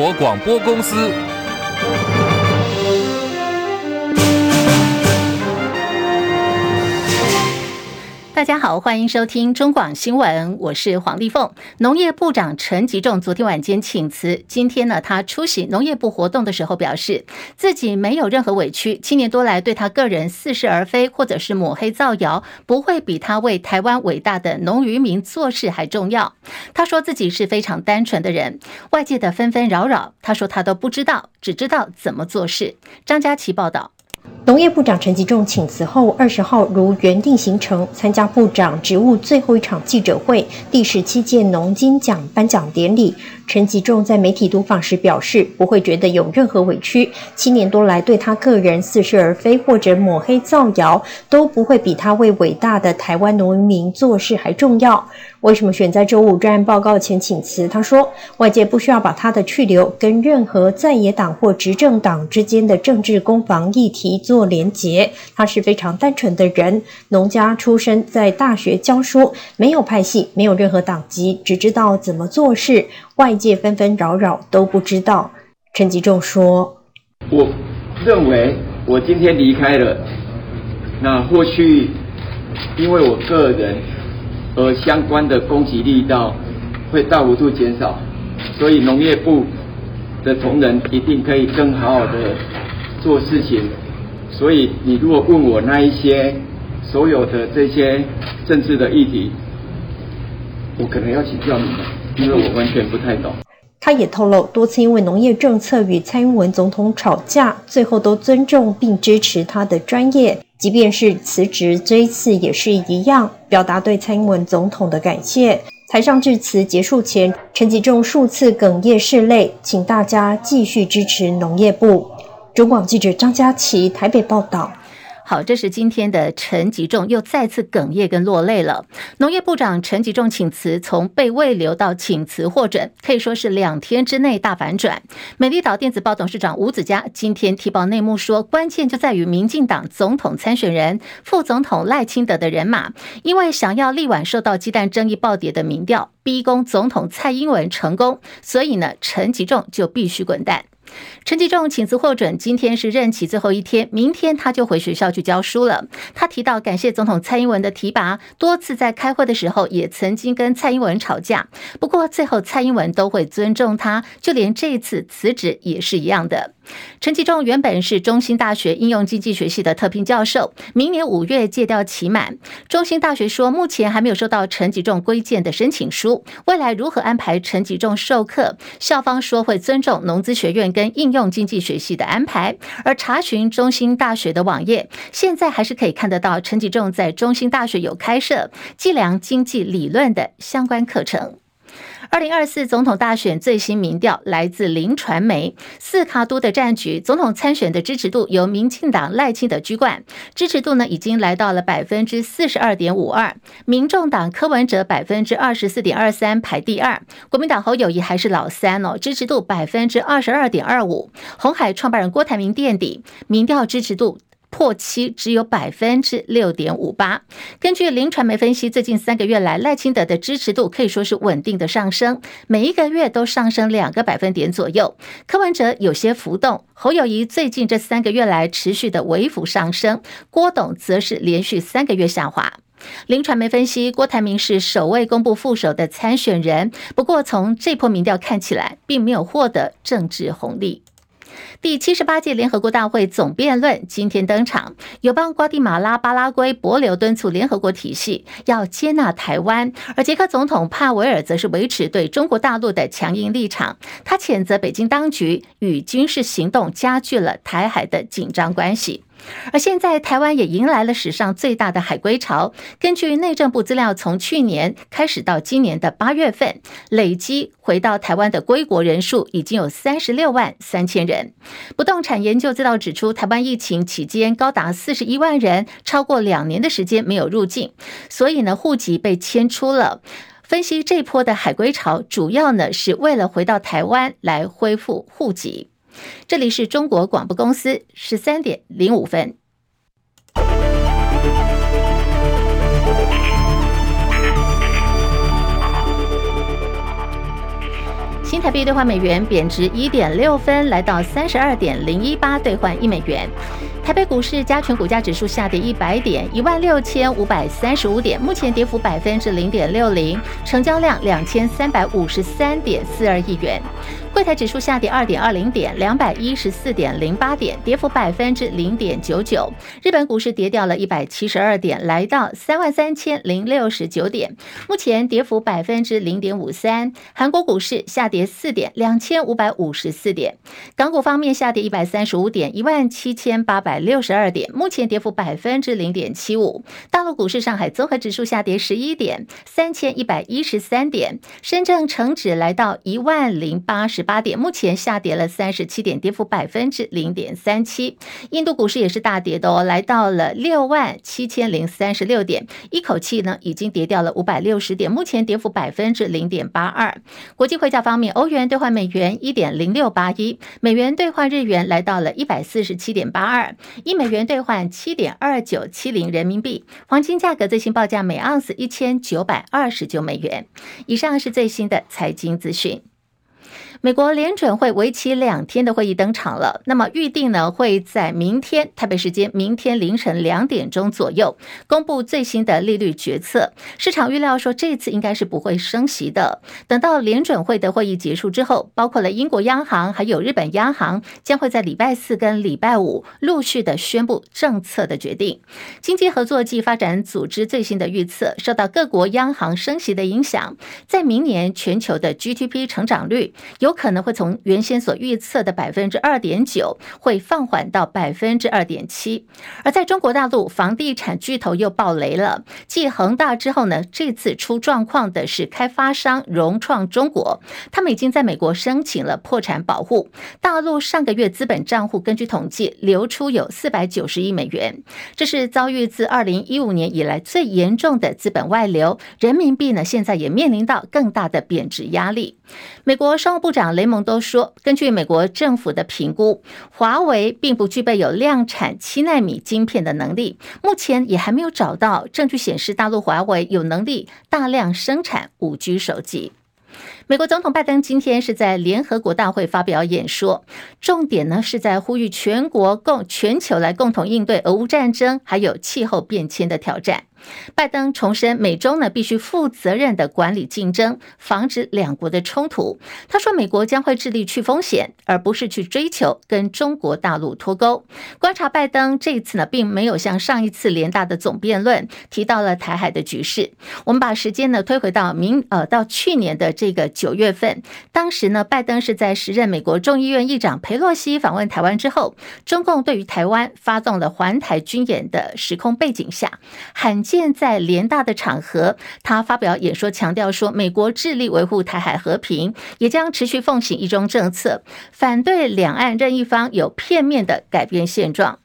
国广播公司。大家好，欢迎收听中广新闻，我是黄丽凤。农业部长陈吉仲昨天晚间请辞，今天呢，他出席农业部活动的时候表示，自己没有任何委屈，七年多来对他个人似是而非，或者是抹黑造谣，不会比他为台湾伟大的农渔民做事还重要。他说自己是非常单纯的人，外界的纷纷扰扰，他说他都不知道，只知道怎么做事。张佳琪报道。农业部长陈吉仲请辞后，二十号如原定行程参加部长职务最后一场记者会——第十七届农金奖颁奖典礼。陈吉仲在媒体读访时表示，不会觉得有任何委屈。七年多来，对他个人似是而非或者抹黑造谣，都不会比他为伟大的台湾农民做事还重要。为什么选在周五专案报告前请辞？他说，外界不需要把他的去留跟任何在野党或执政党之间的政治攻防议题做连结。他是非常单纯的人，农家出身，在大学教书，没有派系，没有任何党籍，只知道怎么做事。外界纷纷扰扰都不知道。陈吉仲说：“我认为我今天离开了，那或许因为我个人而相关的攻击力道会大幅度减少，所以农业部的同仁一定可以更好好的做事情。所以你如果问我那一些所有的这些政治的议题，我可能要请教你们。”因为我完全不太懂。他也透露，多次因为农业政策与蔡英文总统吵架，最后都尊重并支持他的专业，即便是辞职这一次也是一样，表达对蔡英文总统的感谢。台上致辞结束前，陈吉仲数次哽咽拭泪，请大家继续支持农业部。中广记者张佳琪台北报道。好，这是今天的陈吉仲又再次哽咽跟落泪了。农业部长陈吉仲请辞，从被未留到请辞获准，可以说是两天之内大反转。美丽岛电子报董事长吴子嘉今天提报内幕说，关键就在于民进党总统参选人副总统赖清德的人马，因为想要力挽受到鸡蛋争议暴跌的民调，逼宫总统蔡英文成功，所以呢，陈吉仲就必须滚蛋。陈吉仲请辞获准，今天是任期最后一天，明天他就回学校去教书了。他提到感谢总统蔡英文的提拔，多次在开会的时候也曾经跟蔡英文吵架，不过最后蔡英文都会尊重他，就连这次辞职也是一样的。陈吉仲原本是中兴大学应用经济学系的特聘教授，明年五月借调期满。中兴大学说，目前还没有收到陈吉仲归建的申请书，未来如何安排陈吉仲授课，校方说会尊重农资学院跟应用经济学系的安排。而查询中兴大学的网页，现在还是可以看得到陈吉仲在中兴大学有开设计量经济理论的相关课程。二零二四总统大选最新民调来自林传媒，四卡都的战局，总统参选的支持度由民进党赖清德居冠，支持度呢已经来到了百分之四十二点五二，民众党柯文哲百分之二十四点二三排第二，国民党侯友谊还是老三哦，支持度百分之二十二点二五，红海创办人郭台铭垫底，民调支持度。破七只有百分之六点五八。根据林传媒分析，最近三个月来，赖清德的支持度可以说是稳定的上升，每一个月都上升两个百分点左右。柯文哲有些浮动，侯友谊最近这三个月来持续的微幅上升，郭董则是连续三个月下滑。林传媒分析，郭台铭是首位公布副手的参选人，不过从这波民调看起来，并没有获得政治红利。第七十八届联合国大会总辩论今天登场，友邦瓜地马拉、巴拉圭、帛琉敦促联合国体系要接纳台湾，而捷克总统帕维尔则是维持对中国大陆的强硬立场。他谴责北京当局与军事行动加剧了台海的紧张关系。而现在，台湾也迎来了史上最大的海归潮。根据内政部资料，从去年开始到今年的八月份，累计回到台湾的归国人数已经有三十六万三千人。不动产研究资料指出，台湾疫情期间高达四十一万人，超过两年的时间没有入境，所以呢，户籍被迁出了。分析这波的海归潮，主要呢是为了回到台湾来恢复户籍。这里是中国广播公司，十三点零五分。新台币兑换美元贬值一点六分，来到三十二点零一八兑换一美元。台北股市加权股价指数下跌一百点，一万六千五百三十五点，目前跌幅百分之零点六零，成交量两千三百五十三点四二亿元。柜台指数下跌二点二零点，两百一十四点零八点，跌幅百分之零点九九。日本股市跌掉了一百七十二点，来到三万三千零六十九点，目前跌幅百分之零点五三。韩国股市下跌四点，两千五百五十四点。港股方面下跌一百三十五点，一万七千八百六十二点，目前跌幅百分之零点七五。大陆股市，上海综合指数下跌十一点，三千一百一十三点。深圳成指来到一万零八十。十八点，目前下跌了三十七点，跌幅百分之零点三七。印度股市也是大跌的哦，来到了六万七千零三十六点，一口气呢已经跌掉了五百六十点，目前跌幅百分之零点八二。国际汇价方面，欧元兑换美元一点零六八一，美元兑换日元来到了一百四十七点八二，一美元兑换七点二九七零人民币。黄金价格最新报价每盎司一千九百二十九美元。以上是最新的财经资讯。美国联准会为期两天的会议登场了。那么预定呢，会在明天台北时间明天凌晨两点钟左右公布最新的利率决策。市场预料说，这次应该是不会升息的。等到联准会的会议结束之后，包括了英国央行还有日本央行，将会在礼拜四跟礼拜五陆续的宣布政策的决定。经济合作暨发展组织最新的预测，受到各国央行升息的影响，在明年全球的 GDP 成长率有。有可能会从原先所预测的百分之二点九，会放缓到百分之二点七。而在中国大陆，房地产巨头又爆雷了。继恒大之后呢，这次出状况的是开发商融创中国，他们已经在美国申请了破产保护。大陆上个月资本账户根据统计流出有四百九十亿美元，这是遭遇自二零一五年以来最严重的资本外流。人民币呢，现在也面临到更大的贬值压力。美国商务部长。长雷蒙多说，根据美国政府的评估，华为并不具备有量产七纳米晶片的能力，目前也还没有找到证据显示大陆华为有能力大量生产五 G 手机。美国总统拜登今天是在联合国大会发表演说，重点呢是在呼吁全国共全球来共同应对俄乌战争还有气候变迁的挑战。拜登重申，美中呢必须负责任的管理竞争，防止两国的冲突。他说，美国将会致力去风险，而不是去追求跟中国大陆脱钩。观察拜登这一次呢，并没有像上一次联大的总辩论提到了台海的局势。我们把时间呢推回到明呃到去年的这个九月份，当时呢，拜登是在时任美国众议院议长裴洛西访问台湾之后，中共对于台湾发动了环台军演的时空背景下，罕。现在联大的场合，他发表演说，强调说，美国致力维护台海和平，也将持续奉行一中政策，反对两岸任一方有片面的改变现状。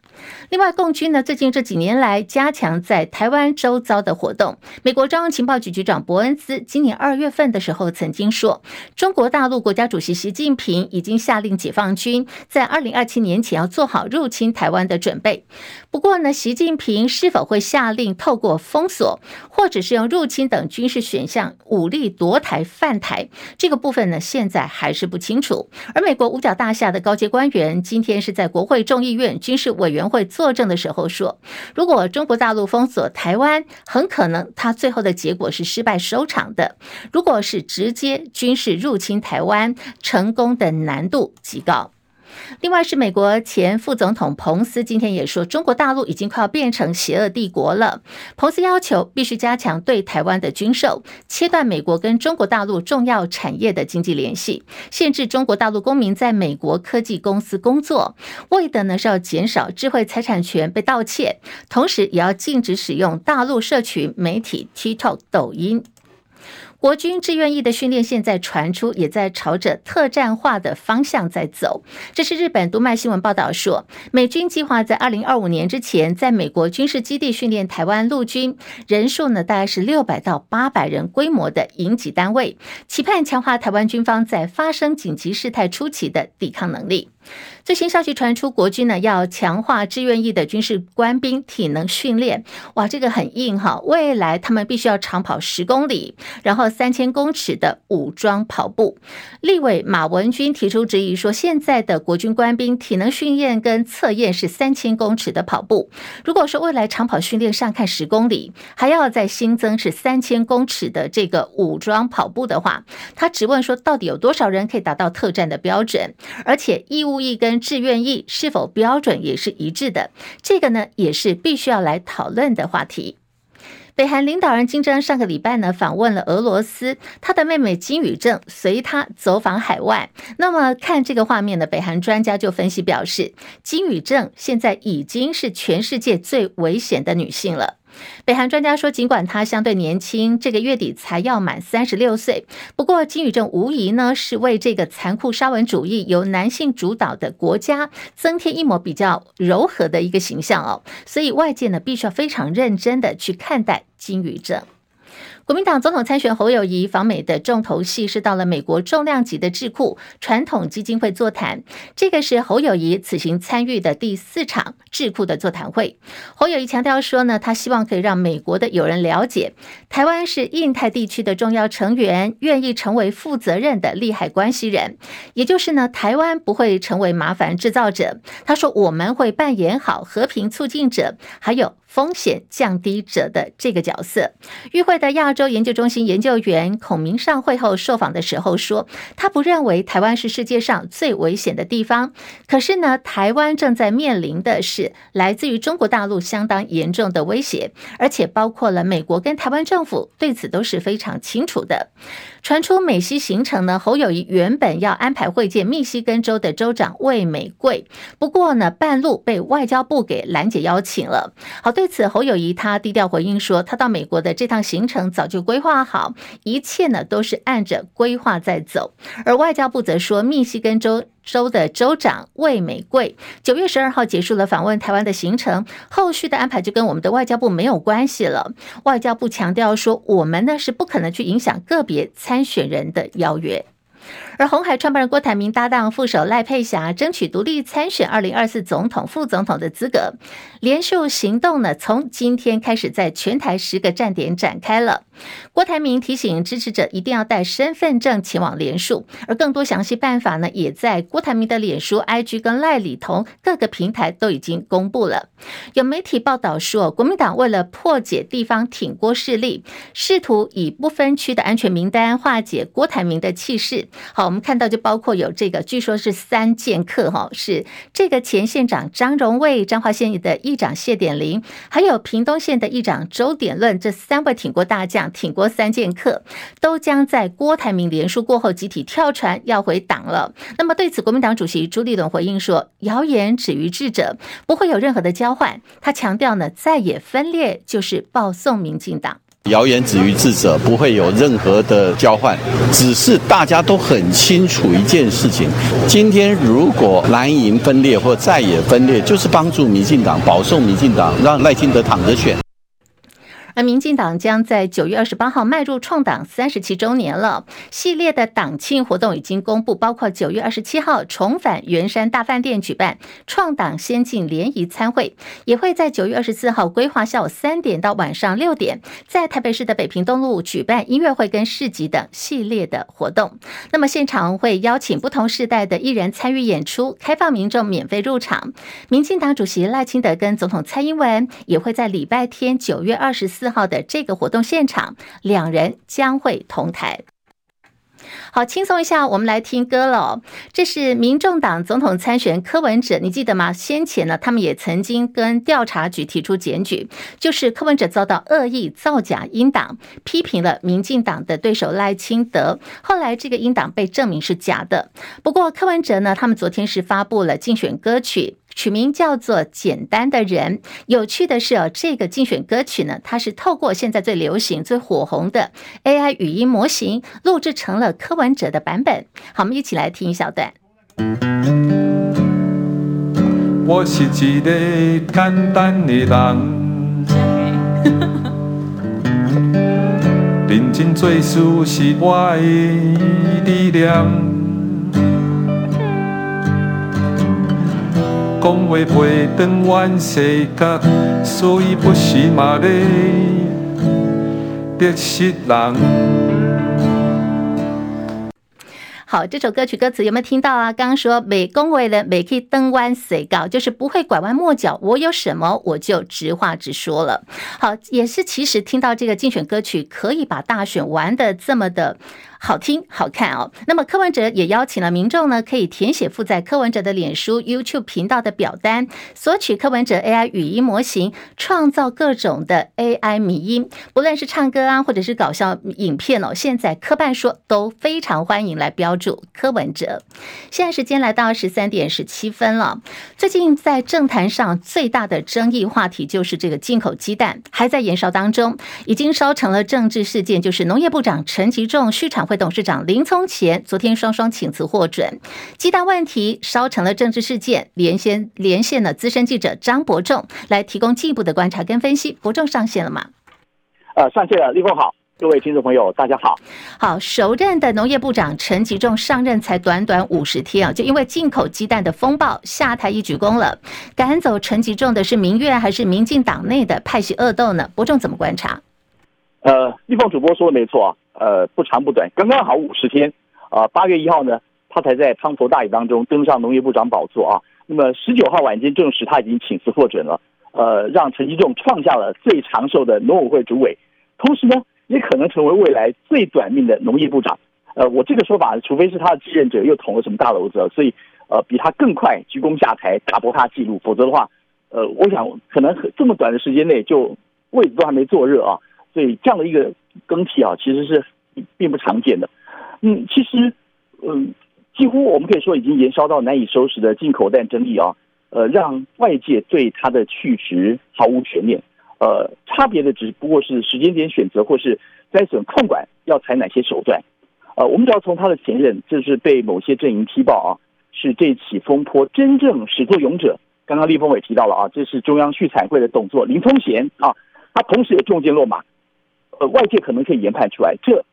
另外，共军呢最近这几年来加强在台湾周遭的活动。美国中央情报局局长伯恩斯今年二月份的时候曾经说，中国大陆国家主席习近平已经下令解放军在二零二七年前要做好入侵台湾的准备。不过呢，习近平是否会下令透过封锁或者是用入侵等军事选项武力夺台犯台，这个部分呢现在还是不清楚。而美国五角大厦的高阶官员今天是在国会众议院军事委员会作证的时候说，如果中国大陆封锁台湾，很可能他最后的结果是失败收场的。如果是直接军事入侵台湾，成功的难度极高。另外是美国前副总统彭斯今天也说，中国大陆已经快要变成邪恶帝国了。彭斯要求必须加强对台湾的军售，切断美国跟中国大陆重要产业的经济联系，限制中国大陆公民在美国科技公司工作，为的呢是要减少智慧财产权被盗窃，同时也要禁止使用大陆社群媒体 TikTok、抖音。国军志愿役的训练现在传出，也在朝着特战化的方向在走。这是日本读卖新闻报道说，美军计划在二零二五年之前，在美国军事基地训练台湾陆军，人数呢大概是六百到八百人规模的营级单位，期盼强化台湾军方在发生紧急事态初期的抵抗能力。最新消息传出，国军呢要强化志愿役的军事官兵体能训练，哇，这个很硬哈！未来他们必须要长跑十公里，然后。三千公尺的武装跑步。立委马文君提出质疑说，现在的国军官兵体能训练跟测验是三千公尺的跑步，如果说未来长跑训练上看十公里，还要再新增是三千公尺的这个武装跑步的话，他质问说，到底有多少人可以达到特战的标准？而且义务故意跟志愿意是否标准也是一致的？这个呢，也是必须要来讨论的话题。北韩领导人金正恩上个礼拜呢访问了俄罗斯，他的妹妹金宇正随他走访海外。那么看这个画面呢，北韩专家就分析表示，金宇正现在已经是全世界最危险的女性了。北韩专家说，尽管他相对年轻，这个月底才要满三十六岁，不过金宇正无疑呢是为这个残酷沙文主义由男性主导的国家增添一抹比较柔和的一个形象哦，所以外界呢必须要非常认真的去看待金宇正。国民党总统参选侯友谊访美的重头戏是到了美国重量级的智库传统基金会座谈，这个是侯友谊此行参与的第四场智库的座谈会。侯友谊强调说呢，他希望可以让美国的友人了解，台湾是印太地区的重要成员，愿意成为负责任的利害关系人，也就是呢，台湾不会成为麻烦制造者。他说，我们会扮演好和平促进者，还有。风险降低者的这个角色，与会的亚洲研究中心研究员孔明上会后受访的时候说，他不认为台湾是世界上最危险的地方，可是呢，台湾正在面临的是来自于中国大陆相当严重的威胁，而且包括了美国跟台湾政府对此都是非常清楚的。传出美西行程呢，侯友谊原本要安排会见密西根州的州长魏美贵，不过呢，半路被外交部给拦截邀请了。好，对。对此，侯友谊他低调回应说，他到美国的这趟行程早就规划好，一切呢都是按着规划在走。而外交部则说，密西根州州的州长魏美贵九月十二号结束了访问台湾的行程，后续的安排就跟我们的外交部没有关系了。外交部强调说，我们呢是不可能去影响个别参选人的邀约。而红海创办人郭台铭搭档副手赖佩霞争取独立参选二零二四总统、副总统的资格，连署行动呢，从今天开始在全台十个站点展开了。郭台铭提醒支持者一定要带身份证前往连署，而更多详细办法呢，也在郭台铭的脸书、IG 跟赖里同各个平台都已经公布了。有媒体报道说，国民党为了破解地方挺郭势力，试图以不分区的安全名单化解郭台铭的气势。好，我们看到就包括有这个，据说是三剑客哈，是这个前县长张荣卫、彰化县的议长谢典林，还有屏东县的议长周典论，这三位挺国大将、挺郭三剑客，都将在郭台铭连署过后集体跳船要回党了。那么对此，国民党主席朱立伦回应说：“谣言止于智者，不会有任何的交换。”他强调呢，再也分裂就是报送民进党。谣言止于智者，不会有任何的交换，只是大家都很清楚一件事情：今天如果蓝营分裂或再也分裂，就是帮助民进党保送民进党，让赖清德躺着选。而民进党将在九月二十八号迈入创党三十七周年了，系列的党庆活动已经公布，包括九月二十七号重返圆山大饭店举办创党先进联谊餐会，也会在九月二十四号规划下午三点到晚上六点，在台北市的北平东路举办音乐会跟市集等系列的活动。那么现场会邀请不同世代的艺人参与演出，开放民众免费入场。民进党主席赖清德跟总统蔡英文也会在礼拜天九月二十四。四号的这个活动现场，两人将会同台。好，轻松一下，我们来听歌了。这是民众党总统参选柯文哲，你记得吗？先前呢，他们也曾经跟调查局提出检举，就是柯文哲遭到恶意造假英党，批评了民进党的对手赖清德。后来这个英党被证明是假的。不过柯文哲呢，他们昨天是发布了竞选歌曲。取名叫做《简单的人》。有趣的是哦，这个竞选歌曲呢，它是透过现在最流行、最火红的 AI 语音模型录制成了柯文哲的版本。好，我们一起来听一小段。我是一个简单的人，认真做事是我的理念。讲话不转弯死角，所以不时嘛咧得失人。好，这首歌曲歌词有没有听到啊？刚刚说美工位的美去转弯死角，就是不会拐弯抹角。我有什么我就直话直说了。好，也是其实听到这个竞选歌曲，可以把大选玩的这么的。好听好看哦。那么柯文哲也邀请了民众呢，可以填写附在柯文哲的脸书 YouTube 频道的表单，索取柯文哲 AI 语音模型，创造各种的 AI 迷音，不论是唱歌啊，或者是搞笑影片哦。现在科办说都非常欢迎来标注柯文哲。现在时间来到十三点十七分了。最近在政坛上最大的争议话题就是这个进口鸡蛋还在延烧当中，已经烧成了政治事件，就是农业部长陈吉仲畜产会。董事长林聪前昨天双双请辞获准，鸡蛋问题烧成了政治事件，连线连线了资深记者张伯仲来提供进一步的观察跟分析。伯仲上线了吗？呃，上线了。立峰好，各位听众朋友，大家好。好，首任的农业部长陈吉仲上任才短短五十天啊，就因为进口鸡蛋的风暴下台一鞠躬了。赶走陈吉仲的是民怨还是民进党内的派系恶斗呢？伯仲怎么观察？呃，立峰主播说的没错啊。呃，不长不短，刚刚好五十天啊。八月一号呢，他才在滂沱大雨当中登上农业部长宝座啊。那么十九号晚间证实他已经请辞获准了，呃，让陈吉仲创下了最长寿的农委会主委，同时呢，也可能成为未来最短命的农业部长。呃，我这个说法，除非是他的继任者又捅了什么大篓子，所以呃，比他更快鞠躬下台打破他记录，否则的话，呃，我想可能这么短的时间内就位子都还没坐热啊。所以这样的一个更替啊，其实是并不常见的。嗯，其实，嗯，几乎我们可以说已经延烧到难以收拾的进口蛋争议啊，呃，让外界对它的去职毫无悬念。呃，差别的只不过是时间点选择或是灾损控管要采哪些手段。呃，我们只要从他的前任，就是被某些阵营踢爆啊，是这起风波真正始作俑者。刚刚立峰也提到了啊，这是中央畜产会的董座林通贤啊，他同时也中箭落马。呃，外界可能可以研判出来，这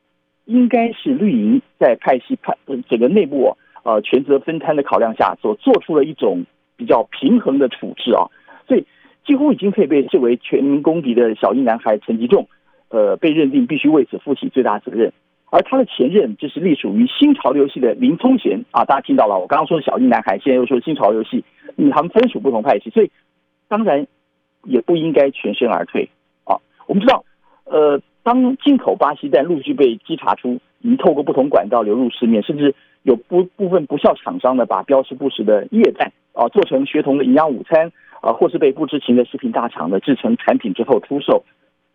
应该是绿营在派系派整个内部呃权责分摊的考量下所做出了一种比较平衡的处置啊，所以几乎已经可以被视为全民公敌的小英男孩陈吉仲，呃，被认定必须为此负起最大责任，而他的前任就是隶属于新潮流系的林聪贤啊，大家听到了，我刚刚说的小英男孩，现在又说新潮流系，他们分属不同派系，所以当然也不应该全身而退啊，我们知道，呃。当进口巴西蛋陆续被稽查出，已经透过不同管道流入市面，甚至有部部分不肖厂商呢，把标识不实的液蛋啊做成学童的营养午餐啊，或是被不知情的食品大厂呢制成产品之后出售，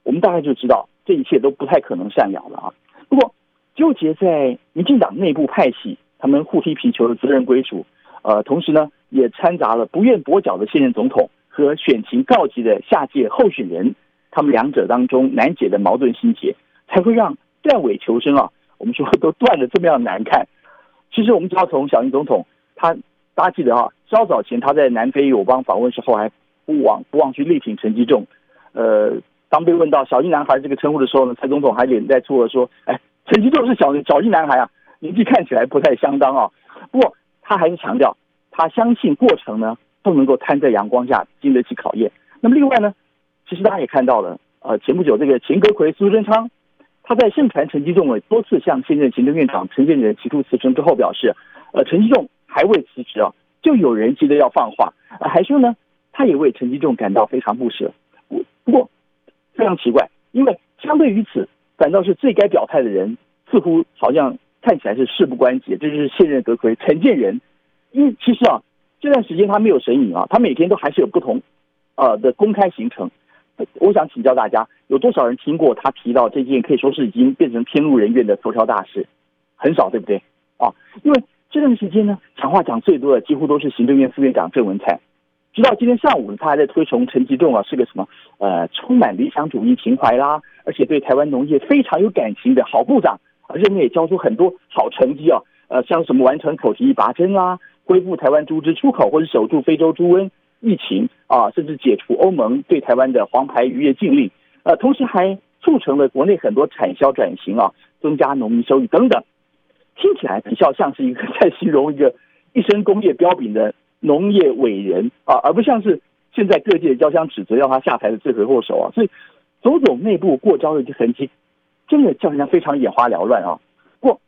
我们大概就知道这一切都不太可能善了了啊。不过纠结在民进党内部派系，他们互踢皮球的责任归属，呃，同时呢也掺杂了不愿跛脚的现任总统和选情告急的下届候选人。他们两者当中难解的矛盾心结，才会让断尾求生啊！我们说都断的这么样难看。其实我们只要从小英总统，他大家记得啊，稍早前他在南非友邦访问时候，还不忘不忘去力挺陈吉仲。呃，当被问到小英男孩这个称呼的时候呢，蔡总统还脸带粗的说：“哎，陈吉仲是小小英男孩啊，年纪看起来不太相当啊。”不过他还是强调，他相信过程呢不能够摊在阳光下，经得起考验。那么另外呢？其实大家也看到了，呃，前不久这个秦阁揆苏贞昌，他在盛传陈吉仲委多次向现任行政院长陈建仁提出辞呈之后，表示，呃，陈吉仲还未辞职啊，就有人急着要放话，还说呢，他也为陈吉仲感到非常不舍。不过非常奇怪，因为相对于此，反倒是最该表态的人，似乎好像看起来是事不关己，这就是现任阁揆陈建仁。因为其实啊，这段时间他没有神隐啊，他每天都还是有不同呃的公开行程。我想请教大家，有多少人听过他提到这件可以说是已经变成天怒人怨的头条大事？很少，对不对？啊，因为这段时间呢，讲话讲最多的几乎都是行政院副院长郑文灿。直到今天上午，他还在推崇陈吉仲啊是个什么呃充满理想主义情怀啦，而且对台湾农业非常有感情的好部长，任内也交出很多好成绩啊，呃，像什么完成口蹄疫拔针啦，恢复台湾猪只出口或者守住非洲猪瘟。疫情啊，甚至解除欧盟对台湾的黄牌渔业禁令，呃，同时还促成了国内很多产销转型啊，增加农民收益等等，听起来比较像是一个在形容一个一身工业标炳的农业伟人啊，而不像是现在各界交相指责要他下台的罪魁祸首啊，所以种种内部过招的痕迹，真的叫人家非常眼花缭乱啊。不过，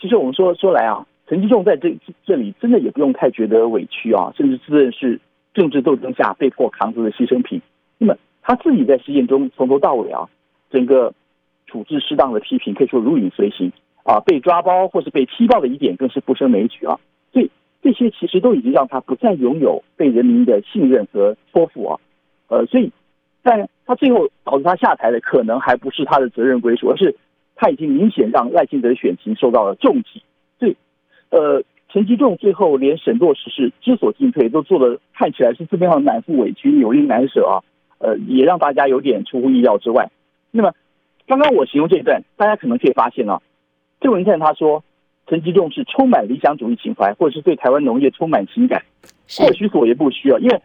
其实我们说说来啊，陈吉仲在这这里真的也不用太觉得委屈啊，甚至自认是政治斗争下被迫扛着的牺牲品。那么他自己在事件中从头到尾啊，整个处置适当的批评可以说如影随形啊，被抓包或是被踢爆的疑点更是不胜枚举啊。所以这些其实都已经让他不再拥有被人民的信任和托付啊。呃，所以但他最后导致他下台的可能还不是他的责任归属，而是他已经明显让赖清德的选情受到了重击。所以呃，陈吉仲最后连审堕时事知所进退都做得看起来是这么样满腹委屈、扭力难舍啊。呃，也让大家有点出乎意料之外。那么，刚刚我形容这一段，大家可能可以发现啊，郑文灿他说陈吉仲是充满理想主义情怀，或者是对台湾农业充满情感，或许所言不虚啊。因为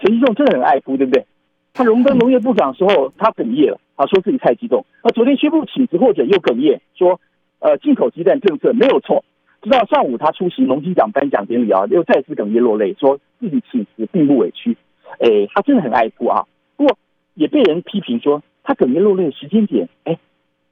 陈吉仲真的很爱哭，对不对？他荣登农业部长的时候，他哽咽了，他说自己太激动。而昨天宣布请辞或者又哽咽，说呃进口鸡蛋政策没有错。直到上午他出席农金奖颁奖典礼啊，又再次哽咽落泪，说自己此时并不委屈。哎，他真的很爱哭啊。不过也被人批评说，他哽咽落泪的时间点，哎，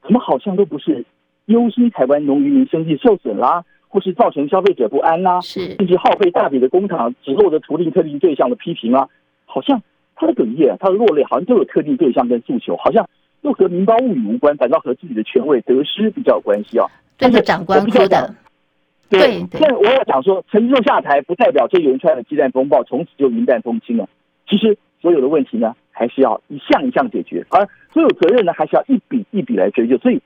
怎么好像都不是忧心台湾农渔民生计受损啦，或是造成消费者不安啦，是甚至耗费大笔的工厂只落得图定特定对象的批评啊，好像他的哽咽，他的落泪，好像都有特定对象跟诉求，好像又和民胞物语无关，反倒和自己的权位得失比较有关系啊。对着长官哭的，对，但我要讲说，陈吉仲下台不代表这一连串的鸡蛋风暴从此就云淡风轻了。其实所有的问题呢，还是要一项一项解决，而所有责任呢，还是要一笔一笔来追究。所以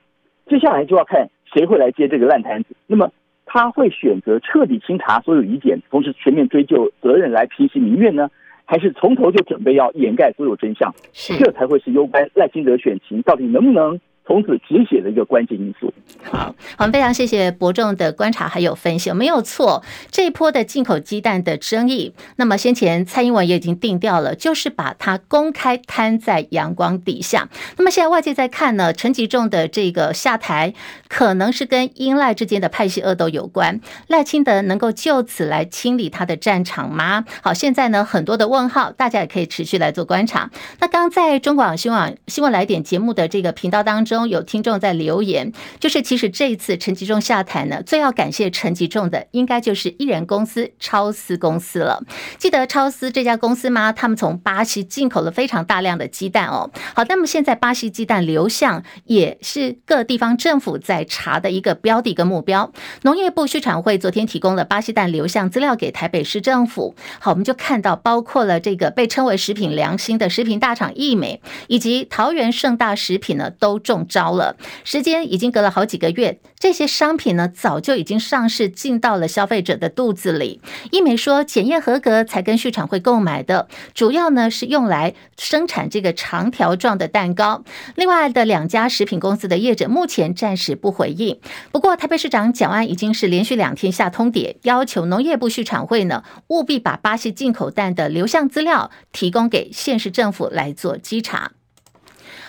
接下来就要看谁会来接这个烂摊子。那么他会选择彻底清查所有疑点，同时全面追究责任来平息民怨呢，还是从头就准备要掩盖所有真相？这才会是攸关赖清德选情到底能不能从此止血的一个关键因素。好，我们非常谢谢伯仲的观察还有分析，没有错。这一波的进口鸡蛋的争议，那么先前蔡英文也已经定调了，就是把它公开摊在阳光底下。那么现在外界在看呢，陈吉仲的这个下台，可能是跟英赖之间的派系恶斗有关。赖清德能够就此来清理他的战场吗？好，现在呢很多的问号，大家也可以持续来做观察。那刚在中广新闻新闻来点节目的这个频道当中，中有听众在留言，就是。其实这一次陈吉仲下台呢，最要感谢陈吉仲的，应该就是艺人公司超丝公司了。记得超丝这家公司吗？他们从巴西进口了非常大量的鸡蛋哦。好，那么现在巴西鸡蛋流向也是各地方政府在查的一个标的跟目标。农业部畜产会昨天提供了巴西蛋流向资料给台北市政府。好，我们就看到包括了这个被称为食品良心的食品大厂义美，以及桃园盛大食品呢，都中招了。时间已经隔了好几。个月，这些商品呢，早就已经上市进到了消费者的肚子里。义美说检验合格才跟畜产会购买的，主要呢是用来生产这个长条状的蛋糕。另外的两家食品公司的业者目前暂时不回应。不过台北市长蒋万已经是连续两天下通牒，要求农业部畜产会呢务必把巴西进口蛋的流向资料提供给县市政府来做稽查。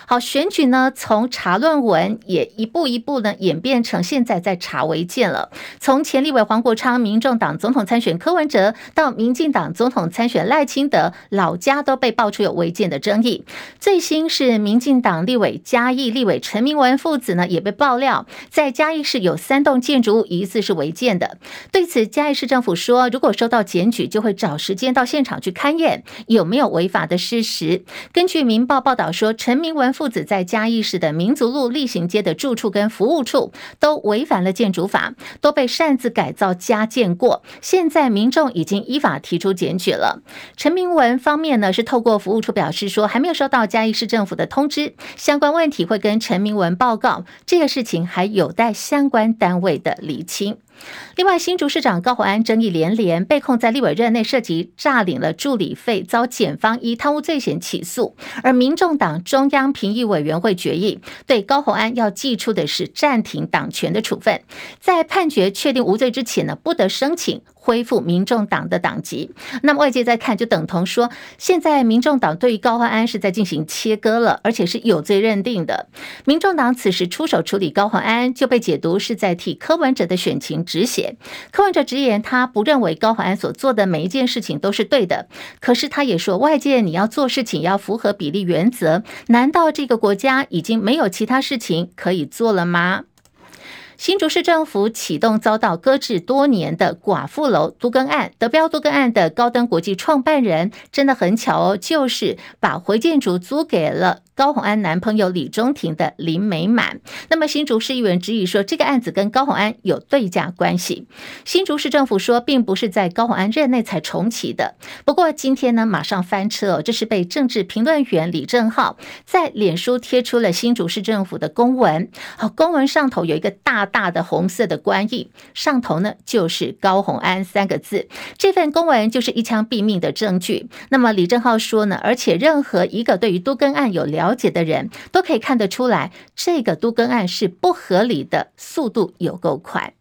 好，选举呢，从查论文也一步一步呢演变成现在在查违建了。从前立委黄国昌、民众党总统参选柯文哲到民进党总统参选赖清德，老家都被爆出有违建的争议。最新是民进党立委嘉义立委陈明文父子呢也被爆料，在嘉义市有三栋建筑物疑似是违建的。对此，嘉义市政府说，如果收到检举，就会找时间到现场去勘验有没有违法的事实。根据民报报道说，陈明文。父子在嘉义市的民族路例行街的住处跟服务处都违反了建筑法，都被擅自改造加建过。现在民众已经依法提出检举了。陈明文方面呢，是透过服务处表示说，还没有收到嘉义市政府的通知，相关问题会跟陈明文报告。这个事情还有待相关单位的厘清。另外，新竹市长高虹安争议连连，被控在立委任内涉及诈领了助理费，遭检方以贪污罪嫌起诉。而民众党中央评议委员会决议，对高虹安要寄出的是暂停党权的处分，在判决确定无罪之前呢，不得申请。恢复民众党的党籍，那么外界在看，就等同说，现在民众党对于高欢安是在进行切割了，而且是有罪认定的。民众党此时出手处理高欢安，就被解读是在替柯文哲的选情止血。柯文哲直言，他不认为高欢安所做的每一件事情都是对的，可是他也说，外界你要做事情要符合比例原则，难道这个国家已经没有其他事情可以做了吗？新竹市政府启动遭到搁置多年的寡妇楼都更案，得标都更案的高登国际创办人真的很巧哦，就是把回建筑租给了高虹安男朋友李中庭的林美满。那么新竹市议员质疑说，这个案子跟高虹安有对价关系。新竹市政府说，并不是在高虹安任内才重启的。不过今天呢，马上翻车哦，这是被政治评论员李正浩在脸书贴出了新竹市政府的公文。好，公文上头有一个大大的红色的官印，上头呢就是高红安三个字。这份公文就是一枪毙命的证据。那么李正浩说呢，而且任何一个对于都更案有了解的人都可以看得出来，这个都更案是不合理的，速度有够快。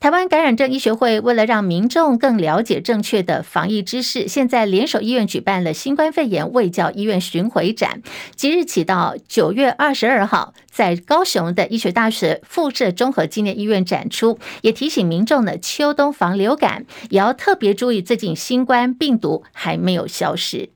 台湾感染症医学会为了让民众更了解正确的防疫知识，现在联手医院举办了新冠肺炎卫教医院巡回展，即日起到九月二十二号，在高雄的医学大学附设综合纪念医院展出，也提醒民众呢，秋冬防流感也要特别注意，最近新冠病毒还没有消失。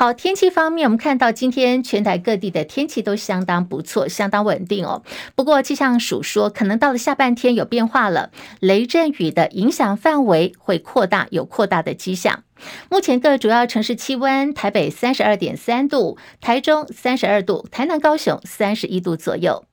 好，天气方面，我们看到今天全台各地的天气都相当不错，相当稳定哦。不过气象署说，可能到了下半天有变化了，雷阵雨的影响范围会扩大，有扩大的迹象。目前各主要城市气温：台北三十二点三度，台中三十二度，台南、高雄三十一度左右。